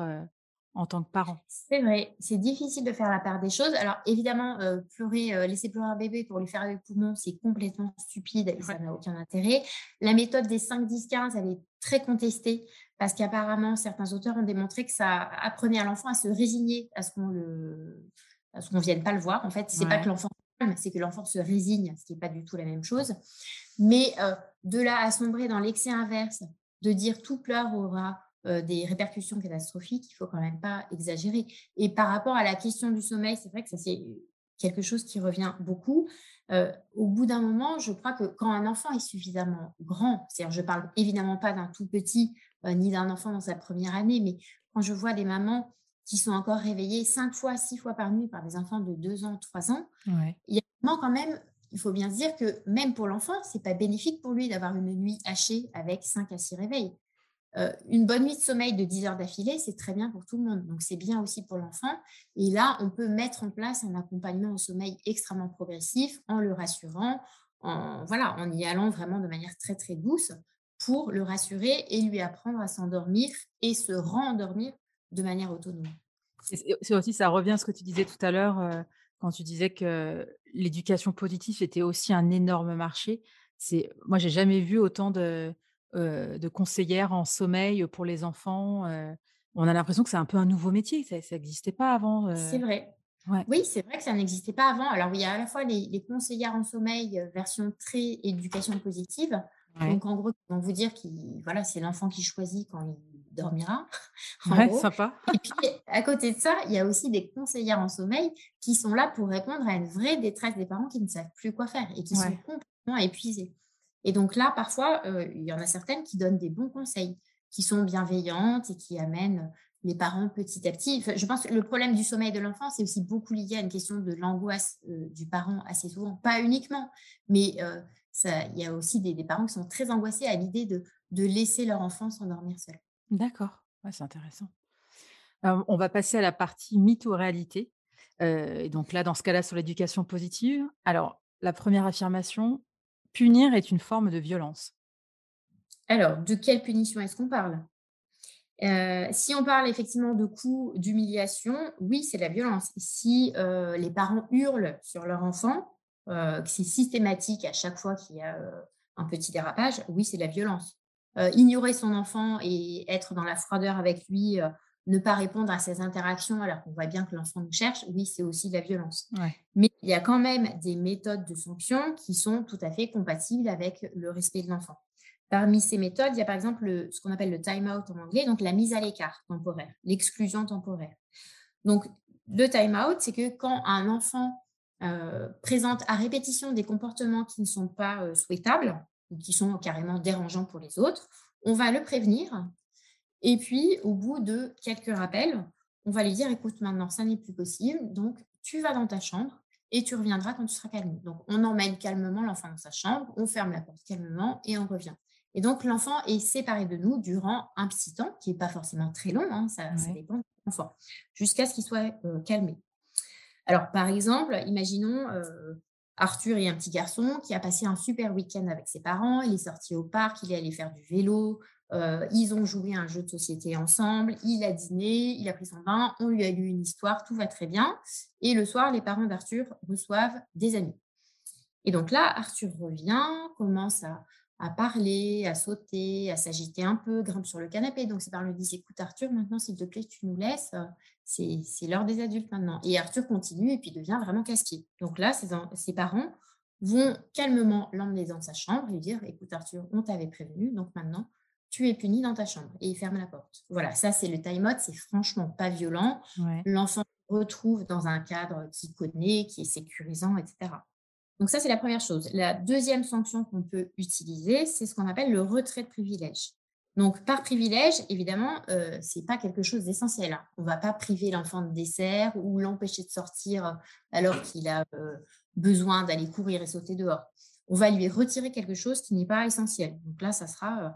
en tant que parent. C'est vrai, c'est difficile de faire la part des choses. Alors évidemment, euh, pleurer, euh, laisser pleurer un bébé pour lui faire le poumon, c'est complètement stupide et ça n'a aucun intérêt. La méthode des 5, 10, 15, elle est très contestée parce qu'apparemment, certains auteurs ont démontré que ça apprenait à l'enfant à se résigner à ce qu'on le ce qu'on ne vienne pas le voir. En fait, c'est pas que l'enfant c'est que l'enfant se résigne, ce qui n'est pas du tout la même chose. Mais euh, de là à sombrer dans l'excès inverse, de dire tout pleur aura euh, des répercussions catastrophiques, il faut quand même pas exagérer. Et par rapport à la question du sommeil, c'est vrai que ça c'est quelque chose qui revient beaucoup. Euh, au bout d'un moment, je crois que quand un enfant est suffisamment grand, c'est-à-dire je parle évidemment pas d'un tout petit ni d'un enfant dans sa première année, mais quand je vois des mamans qui sont encore réveillées cinq fois, six fois par nuit par des enfants de deux ans, trois ans, il y a quand même il faut bien se dire que même pour l'enfant, c'est pas bénéfique pour lui d'avoir une nuit hachée avec cinq à six réveils. Euh, une bonne nuit de sommeil de 10 heures d'affilée, c'est très bien pour tout le monde. Donc, c'est bien aussi pour l'enfant. Et là, on peut mettre en place un accompagnement au sommeil extrêmement progressif en le rassurant, en, voilà, en y allant vraiment de manière très, très douce pour le rassurer et lui apprendre à s'endormir et se rendormir de manière autonome. C'est aussi, ça revient à ce que tu disais tout à l'heure euh, quand tu disais que l'éducation positive était aussi un énorme marché. C'est, moi, j'ai jamais vu autant de, de conseillère en sommeil pour les enfants. on a l'impression que c'est un peu un nouveau métier, ça n'existait pas avant. C'est vrai. Oui, c'est vrai que ça n'existait pas avant. Alors, il y a à la fois les, conseillères en sommeil, version très éducation positive. Donc, en gros, ils vont vous dire que voilà, c'est l'enfant qui choisit quand il dormira. ouais, sympa. Et puis, à côté de ça, il y a aussi des conseillères en sommeil qui sont là pour répondre à une vraie détresse des parents qui ne savent plus quoi faire et qui sont complètement épuisés. Et donc là, parfois, euh, il y en a certaines qui donnent des bons conseils, qui sont bienveillantes et qui amènent les parents petit à petit. je pense que le problème du sommeil de l'enfant, c'est aussi beaucoup lié à une question de l'angoisse euh, du parent assez souvent. Pas uniquement, mais euh, il y a aussi des, parents qui sont très angoissés à l'idée de, laisser leur enfant s'endormir seul. D'accord, c'est intéressant. on va passer à la partie mythe ou réalité. et donc là, dans ce cas-là, sur l'éducation positive. Alors, la première affirmation, punir est une forme de violence. Alors, de quelle punition est-ce qu'on parle? Euh, si on parle effectivement de coups, d'humiliation, oui, c'est la violence. Si euh, les parents hurlent sur leur enfant, euh, que c'est systématique à chaque fois qu'il y a un petit dérapage, oui, c'est la violence. Ignorer son enfant et être dans la froideur avec lui ne pas répondre à ces interactions alors qu'on voit bien que l'enfant nous cherche, oui, c'est aussi de la violence. Mais il y a quand même des méthodes de sanction qui sont tout à fait compatibles avec le respect de l'enfant. Parmi ces méthodes, il y a par exemple ce qu'on appelle le time out en anglais, donc la mise à l'écart temporaire, l'exclusion temporaire. Donc, le time out, c'est que quand un enfant euh, présente à répétition des comportements qui ne sont pas euh, souhaitables ou qui sont carrément dérangeants pour les autres, on va le prévenir et puis, au bout de quelques rappels, on va lui dire, écoute, maintenant, ça n'est plus possible. Donc, tu vas dans ta chambre et tu reviendras quand tu seras calme. Donc, on emmène calmement l'enfant dans sa chambre, on ferme la porte calmement et on revient. Et donc, l'enfant est séparé de nous durant un petit temps, qui n'est pas forcément très long, hein, ça, dépend de l'enfant, jusqu'à ce qu'il soit euh, calmé. Alors, par exemple, imaginons euh, Arthur est un petit garçon qui a passé un super week-end avec ses parents, il est sorti au parc, il est allé faire du vélo, euh, ils ont joué un jeu de société ensemble, il a dîné, il a pris son bain, on lui a lu une histoire, tout va très bien. Et le soir, les parents d'Arthur reçoivent des amis. Et donc là, Arthur revient, commence à, parler, à sauter, à s'agiter un peu, grimpe sur le canapé. Donc ses parents lui disent, écoute Arthur, maintenant s'il te plaît, tu nous laisses, c'est l'heure des adultes maintenant. Et Arthur continue et puis devient vraiment casqué. Donc là, ses, ses parents vont calmement l'emmener dans sa chambre et lui dire, écoute Arthur, on t'avait prévenu, donc maintenant, tu es puni dans ta chambre et il ferme la porte. Voilà, ça c'est le time out, c'est franchement pas violent. L'enfant se retrouve dans un cadre qu'il connaît, qui est sécurisant, etc. Donc ça c'est la première chose. La deuxième sanction qu'on peut utiliser, c'est ce qu'on appelle le retrait de privilège. Donc par privilège, évidemment, euh, c'est pas quelque chose d'essentiel. Hein. On va pas priver l'enfant de dessert ou l'empêcher de sortir alors qu'il a euh, besoin d'aller courir et sauter dehors. On va lui retirer quelque chose qui n'est pas essentiel. Donc là, ça sera euh,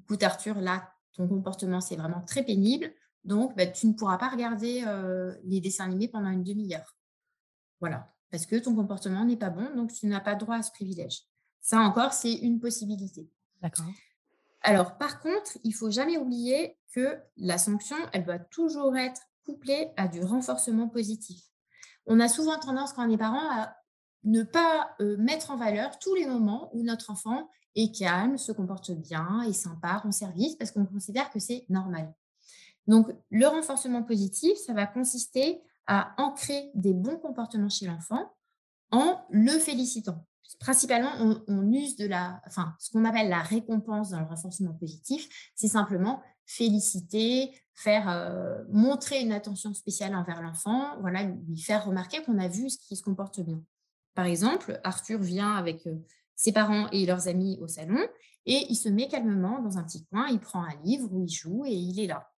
écoute Arthur, là, ton comportement, c'est vraiment très pénible. Donc, bah, tu ne pourras pas regarder euh, les dessins animés pendant une demi-heure. Voilà, parce que ton comportement n'est pas bon, donc tu n'as pas droit à ce privilège. Ça encore, c'est une possibilité. D'accord. Alors, par contre, il faut jamais oublier que la sanction, elle doit toujours être couplé à du renforcement positif. On a souvent tendance, quand on est parent, à ne pas mettre en valeur tous les moments où notre enfant est calme, se comporte bien, est sympa, rend service, parce qu'on considère que c'est normal. Donc, le renforcement positif, ça va consister à ancrer des bons comportements chez l'enfant en le félicitant. Principalement, on, use de la, enfin, ce qu'on appelle la récompense dans le renforcement positif, c'est simplement féliciter, faire euh, montrer une attention spéciale envers l'enfant, voilà, lui faire remarquer qu'on a vu ce qui se comporte bien. Par exemple, Arthur vient avec euh, ses parents et leurs amis au salon et il se met calmement dans un petit coin, il prend un livre où il joue et il est là.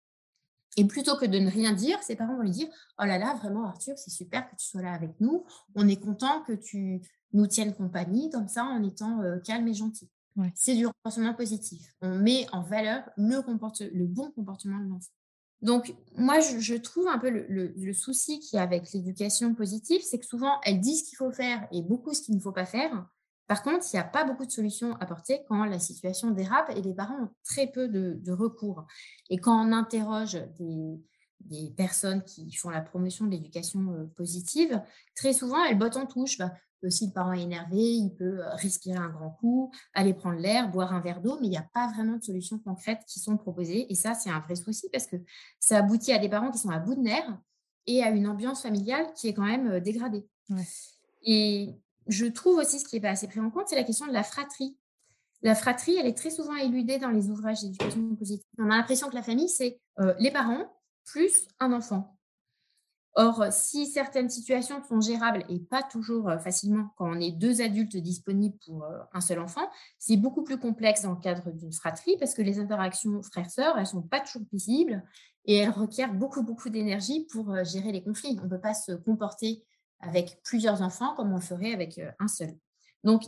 Et plutôt que de ne rien dire, ses parents vont lui dire Oh là là, vraiment, Arthur, c'est super que tu sois là avec nous. On est content que tu nous tiennes compagnie, comme ça, en étant euh, calme et gentil. C'est du renforcement positif. On met en valeur le, le bon comportement de l'enfant. Donc, moi, je, trouve un peu le, souci qu'il y a avec l'éducation positive, c'est que souvent, elle dit ce qu'il faut faire et beaucoup ce qu'il ne faut pas faire. Par contre, il n'y a pas beaucoup de solutions apportées quand la situation dérape et les parents ont très peu de, recours. Et quand on interroge des, personnes qui font la promotion de l'éducation euh, positive, très souvent, elles bottent en touche. Bah, si le parent est énervé, il peut euh, respirer un grand coup, aller prendre l'air, boire un verre d'eau, mais il n'y a pas vraiment de solutions concrètes qui sont proposées. Et ça, c'est un vrai souci parce que ça aboutit à des parents qui sont à bout de nerfs et à une ambiance familiale qui est quand même euh, dégradée. Et je trouve aussi ce qui n'est pas assez pris en compte, c'est la question de la fratrie. La fratrie, elle est très souvent éludée dans les ouvrages d'éducation positive. On a l'impression que la famille, c'est euh, les parents plus un enfant. Or, si certaines situations sont gérables et pas toujours facilement quand on est deux adultes disponibles pour un seul enfant, c'est beaucoup plus complexe dans le cadre d'une fratrie parce que les interactions frères-sœurs, elles ne sont pas toujours possibles et elles requièrent beaucoup, beaucoup d'énergie pour gérer les conflits. On ne peut pas se comporter avec plusieurs enfants comme on le ferait avec un seul. Donc,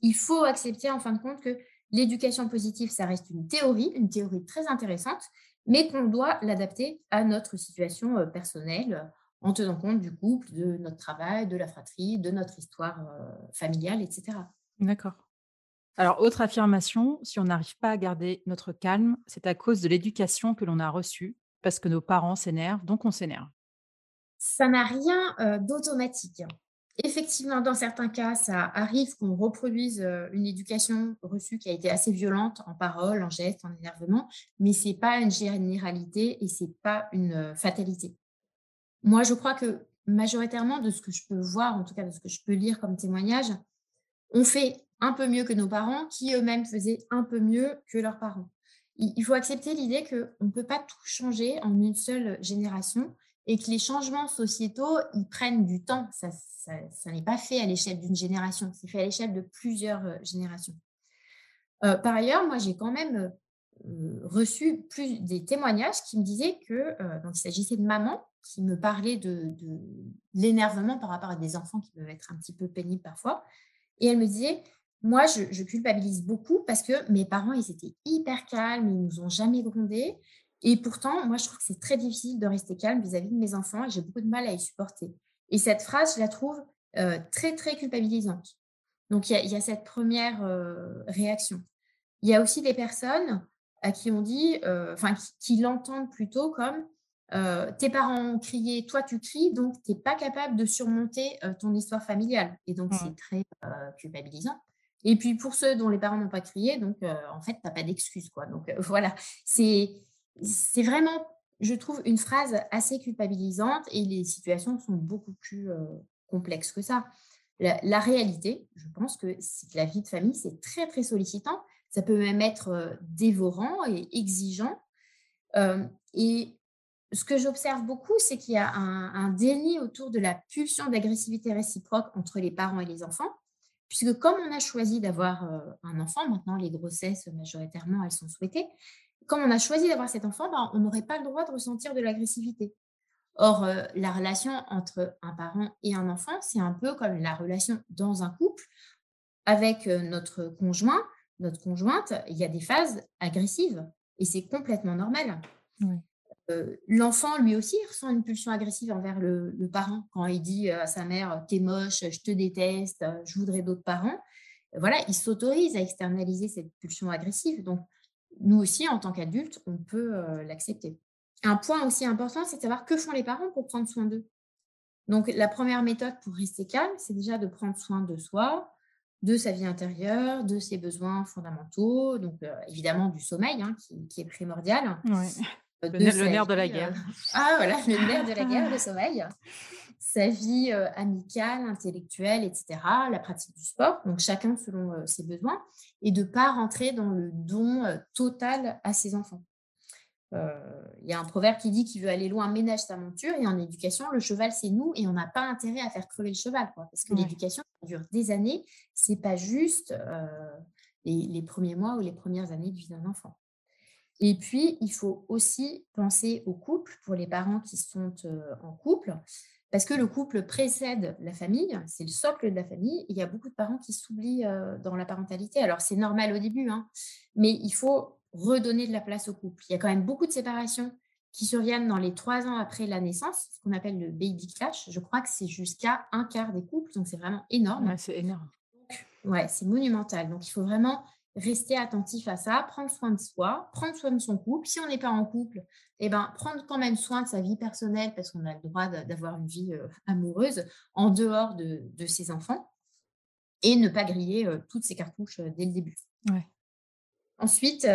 il faut accepter en fin de compte que l'éducation positive, ça reste une théorie, une théorie très intéressante, mais qu'on doit l'adapter à notre situation personnelle en tenant compte du couple, de notre travail, de la fratrie, de notre histoire euh, familiale, etc. D'accord. Alors, autre affirmation, si on n'arrive pas à garder notre calme, c'est à cause de l'éducation que l'on a reçue, parce que nos parents s'énervent, donc on s'énerve. Ça n'a rien euh, d'automatique. Effectivement, dans certains cas, ça arrive qu'on reproduise euh, une éducation reçue qui a été assez violente en parole, en gestes, en énervement, mais ce n'est pas une généralité et ce n'est pas une fatalité. Moi, je crois que majoritairement, de ce que je peux voir, en tout cas de ce que je peux lire comme témoignage, on fait un peu mieux que nos parents, qui eux-mêmes faisaient un peu mieux que leurs parents. Il faut accepter l'idée qu'on ne peut pas tout changer en une seule génération et que les changements sociétaux, ils prennent du temps. Ça, n'est pas fait à l'échelle d'une génération, c'est fait à l'échelle de plusieurs euh, générations. Euh, par ailleurs, moi, j'ai quand même euh, reçu plus des témoignages qui me disaient que il s'agissait de mamans qui me parlait de, l'énervement par rapport à des enfants qui peuvent être un petit peu pénibles parfois. Et elle me disait, moi, je, culpabilise beaucoup parce que mes parents, ils étaient hyper calmes, ils nous ont jamais grondés. Et pourtant, moi, je trouve que c'est très difficile de rester calme vis-à-vis de mes enfants et j'ai beaucoup de mal à y supporter. Et cette phrase, je la trouve euh, très, très culpabilisante. Donc, il y, a cette première euh, réaction. Il y a aussi des personnes à qui on dit, euh, enfin, qui l'entendent plutôt comme tes parents ont crié, toi tu cries, donc tu n'es pas capable de surmonter ton histoire familiale. Et donc, c'est très euh, culpabilisant. Et puis, pour ceux dont les parents n'ont pas crié, donc en fait, tu n'as pas d'excuse. quoi. Donc, voilà, c'est vraiment, je trouve, une phrase assez culpabilisante et les situations sont beaucoup plus complexes que ça. La, réalité, je pense que la vie de famille, c'est très, très sollicitant. Ça peut même être dévorant et exigeant. et ce que j'observe beaucoup, c'est qu'il y a un, déni autour de la pulsion d'agressivité réciproque entre les parents et les enfants, puisque comme on a choisi d'avoir un enfant, maintenant les grossesses majoritairement elles sont souhaitées, comme on a choisi d'avoir cet enfant, ben, on n'aurait pas le droit de ressentir de l'agressivité. Or, euh, la relation entre un parent et un enfant, c'est un peu comme la relation dans un couple avec euh, notre conjoint, notre conjointe, il y a des phases agressives et c'est complètement normal. Oui. Euh, l'enfant, lui aussi, ressent une pulsion agressive envers le, parent quand il dit à sa mère T'es moche, je te déteste, je voudrais d'autres parents. Voilà, il s'autorise à externaliser cette pulsion agressive. Donc, nous aussi, en tant qu'adultes, on peut l'accepter. un point aussi important, c'est de savoir que font les parents pour prendre soin d'eux. Donc, la première méthode pour rester calme, c'est déjà de prendre soin de soi, de sa vie intérieure, de ses besoins fondamentaux, donc évidemment du sommeil hein, qui, est primordial. Le, nerf de la guerre. ah voilà, le nerf de la guerre, le sommeil. Sa vie amicale, intellectuelle, etc. La pratique du sport, donc chacun selon ses besoins, et de ne pas rentrer dans le don total à ses enfants. Il y a un proverbe qui dit qu'il veut aller loin, ménage sa monture. Et en éducation, le cheval, c'est nous. Et on n'a pas intérêt à faire crever le cheval. parce que l'éducation, ça dure des années. Ce n'est pas juste les, premiers mois ou les premières années de vie d'un enfant. Et puis, il faut aussi penser au couple pour les parents qui sont en couple. Parce que le couple précède la famille, c'est le socle de la famille. il y a beaucoup de parents qui s'oublient dans la parentalité. Alors, c'est normal au début, hein, mais il faut redonner de la place au couple. Il y a quand même beaucoup de séparations qui surviennent dans les trois ans après la naissance, ce qu'on appelle le baby clash. Je crois que c'est jusqu'à un quart des couples, donc c'est vraiment énorme. c'est énorme. ouais, c'est monumental. Donc il faut vraiment rester attentif à ça, prendre soin de soi, prendre soin de son couple. Si on n'est pas en couple, eh ben, prendre quand même soin de sa vie personnelle parce qu'on a le droit d'avoir une vie euh, amoureuse en dehors de, ses enfants et ne pas griller euh, toutes ses cartouches euh, dès le début. Ouais. Ensuite,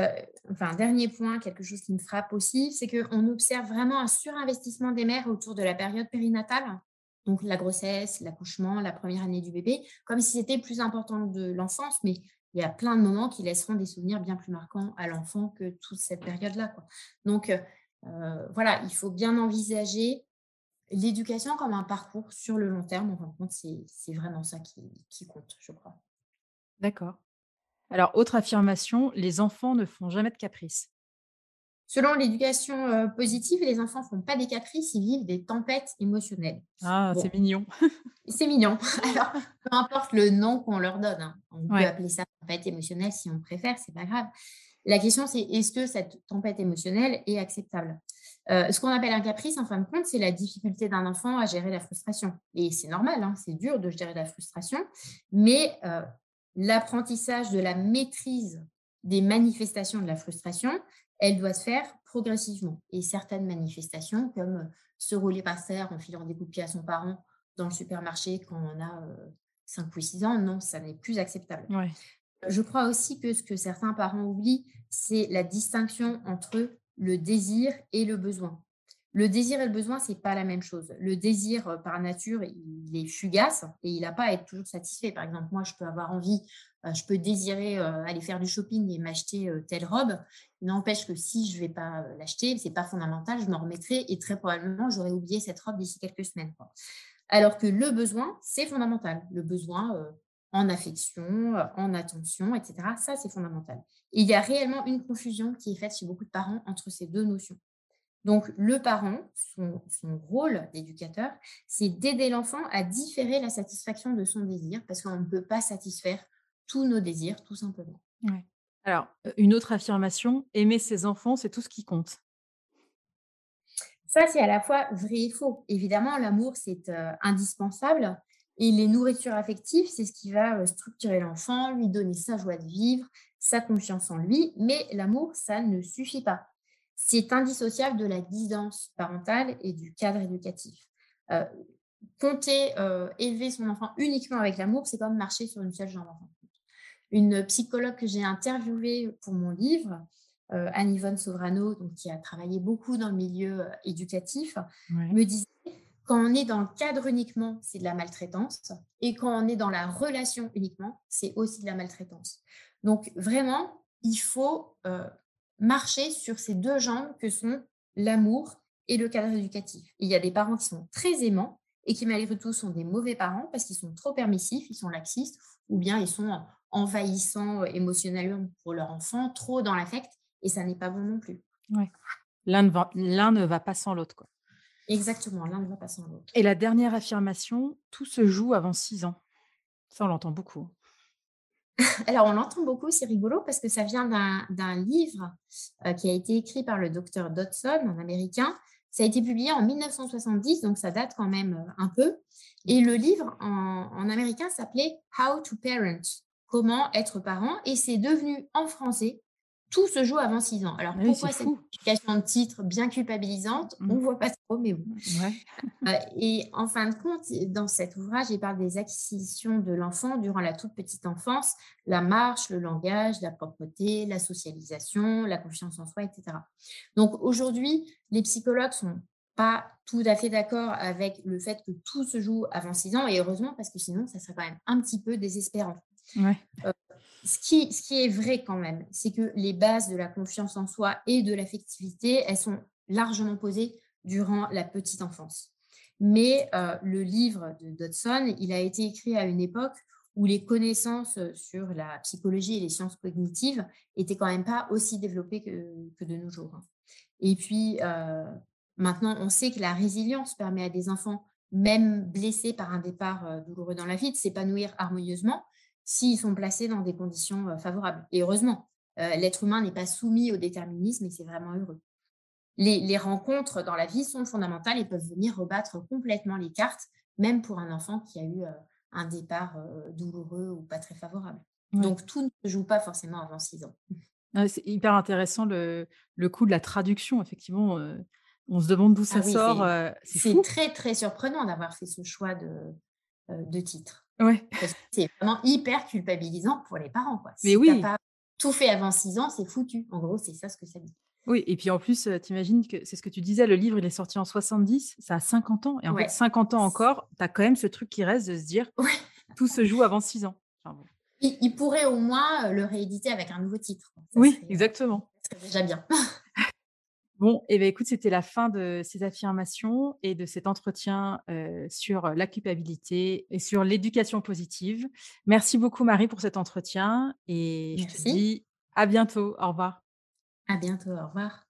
enfin, dernier point, quelque chose qui me frappe aussi, c'est qu'on observe vraiment un surinvestissement des mères autour de la période périnatale, donc la grossesse, l'accouchement, la première année du bébé, comme si c'était plus important de l'enfance, mais il y a plein de moments qui laisseront des souvenirs bien plus marquants à l'enfant que toute cette période-là. Donc, euh, voilà, il faut bien envisager l'éducation comme un parcours sur le long terme. En fin de compte, c'est vraiment ça qui compte, je crois. D'accord. Alors, autre affirmation, les enfants ne font jamais de caprices. Selon l'éducation positive, les enfants ne font pas des caprices, ils vivent des tempêtes émotionnelles. Ah, c'est mignon. c'est mignon. Alors, peu importe le nom qu'on leur donne, hein. on peut appeler ça tempête émotionnelle si on préfère, c'est pas grave. La question, c'est est-ce que cette tempête émotionnelle est acceptable? Ce qu'on appelle un caprice, en fin de compte, c'est la difficulté d'un enfant à gérer la frustration. Et c'est normal, hein, c'est dur de gérer la frustration, mais l'apprentissage de la maîtrise des manifestations de la frustration, elle doit se faire progressivement. Et certaines manifestations, comme euh, se rouler par terre en filant des coups de pied à son parent dans le supermarché quand on a 5 euh, ou 6 ans, non, ça n'est plus acceptable. Je crois aussi que ce que certains parents oublient, c'est la distinction entre le désir et le besoin. Le désir et le besoin, c'est pas la même chose. Le désir, euh, par nature, il est fugace et il n'a pas à être toujours satisfait. Par exemple, moi, je peux avoir envie, euh, je peux désirer euh, aller faire du shopping et m'acheter telle robe. N'empêche que si je ne vais pas l'acheter, c'est pas fondamental, je m'en remettrai et très probablement, j'aurais oublié cette robe d'ici quelques semaines. Alors que le besoin, c'est fondamental. Le besoin en affection, en attention, etc. Ça, c'est fondamental. Et il y a réellement une confusion qui est faite chez beaucoup de parents entre ces deux notions. Donc, le parent, son, rôle d'éducateur, c'est d'aider l'enfant à différer la satisfaction de son désir, parce qu'on ne peut pas satisfaire tous nos désirs, tout simplement. Alors, euh, une autre affirmation, aimer ses enfants, c'est tout ce qui compte. Ça, c'est à la fois vrai et faux. Évidemment, l'amour, c'est euh, indispensable. Et les nourritures affectives, c'est ce qui va euh, structurer l'enfant, lui donner sa joie de vivre, sa confiance en lui. Mais l'amour, ça ne suffit pas c'est indissociable de la guidance parentale et du cadre éducatif. Euh, compter, euh, élever son enfant uniquement avec l'amour, c'est comme marcher sur une seule jambe. Une psychologue que j'ai interviewée pour mon livre, euh, Anne-Yvonne Sovrano, donc, qui a travaillé beaucoup dans le milieu euh, éducatif, me disait quand on est dans le cadre uniquement, c'est de la maltraitance. Et quand on est dans la relation uniquement, c'est aussi de la maltraitance. Donc vraiment, il faut marcher sur ces deux jambes que sont l'amour et le cadre éducatif. il y a des parents qui sont très aimants et qui malgré tout sont des mauvais parents parce qu'ils sont trop permissifs, ils sont laxistes ou bien ils sont envahissants émotionnellement pour leur enfant, trop dans l'affect et ça n'est pas bon non plus. L'un ne, va pas sans l'autre. Exactement, l'un ne va pas sans l'autre. Et la dernière affirmation, tout se joue avant six ans. Ça, on l'entend beaucoup. Alors, on l'entend beaucoup, c'est rigolo parce que ça vient d'un livre euh, qui a été écrit par le docteur Dodson, un américain. Ça a été publié en 1970, donc ça date quand même euh, un peu. Et le livre en, américain s'appelait How to Parent, comment être parent. Et c'est devenu en français tout se joue avant 6 ans. Alors Ah oui, pourquoi cette explication de titre bien culpabilisante? Mmh. On ne voit pas trop, mais. Ouais. Euh, et en fin de compte, dans cet ouvrage, il parle des acquisitions de l'enfant durant la toute petite enfance, la marche, le langage, la propreté, la socialisation, la confiance en soi, etc. Donc aujourd'hui, les psychologues sont pas tout à fait d'accord avec le fait que tout se joue avant 6 ans, et heureusement, parce que sinon, ça serait quand même un petit peu désespérant. Ouais. Ce qui, est vrai quand même, c'est que les bases de la confiance en soi et de l'affectivité, elles sont largement posées durant la petite enfance. Mais euh, le livre de Dodson, il a été écrit à une époque où les connaissances sur la psychologie et les sciences cognitives étaient quand même pas aussi développées que, de nos jours. hein. Et puis, euh, maintenant, on sait que la résilience permet à des enfants, même blessés par un départ euh, douloureux dans la vie, de s'épanouir harmonieusement s'ils sont placés dans des conditions euh, favorables. Et heureusement, euh, l'être humain n'est pas soumis au déterminisme et c'est vraiment heureux. Les, les rencontres dans la vie sont fondamentales et peuvent venir rebattre complètement les cartes, même pour un enfant qui a eu euh, un départ euh, douloureux ou pas très favorable. Ouais. Donc, tout ne se joue pas forcément avant 6 ans. Ouais, c'est hyper intéressant le, le coup de la traduction. Effectivement, on se demande d'où ça Ah oui, sort. c'est- c'est C'est fou. très, très surprenant d'avoir fait ce choix de, de titre. Ouais. C'est vraiment hyper culpabilisant pour les parents. Quoi. Mais si oui. t'as pas tout fait avant 6 ans, c'est foutu. En gros, c'est ça ce que ça dit. Oui, et puis en plus, t'imagines que c'est ce que tu disais, le livre, il est sorti en 70, ça a 50 ans. Et en Ouais. fait, 50 ans encore, tu as quand même ce truc qui reste de se dire, Ouais. tout se joue avant 6 ans. Enfin, bon. Il, il pourrait au moins le rééditer avec un nouveau titre. Ça Oui, serait, euh, exactement. ça serait déjà bien. Bon, et ben écoute, c'était la fin de ces affirmations et de cet entretien euh, sur la culpabilité et sur l'éducation positive. Merci beaucoup, Marie, pour cet entretien. Et je te dis à bientôt. Au revoir. À bientôt. Au revoir.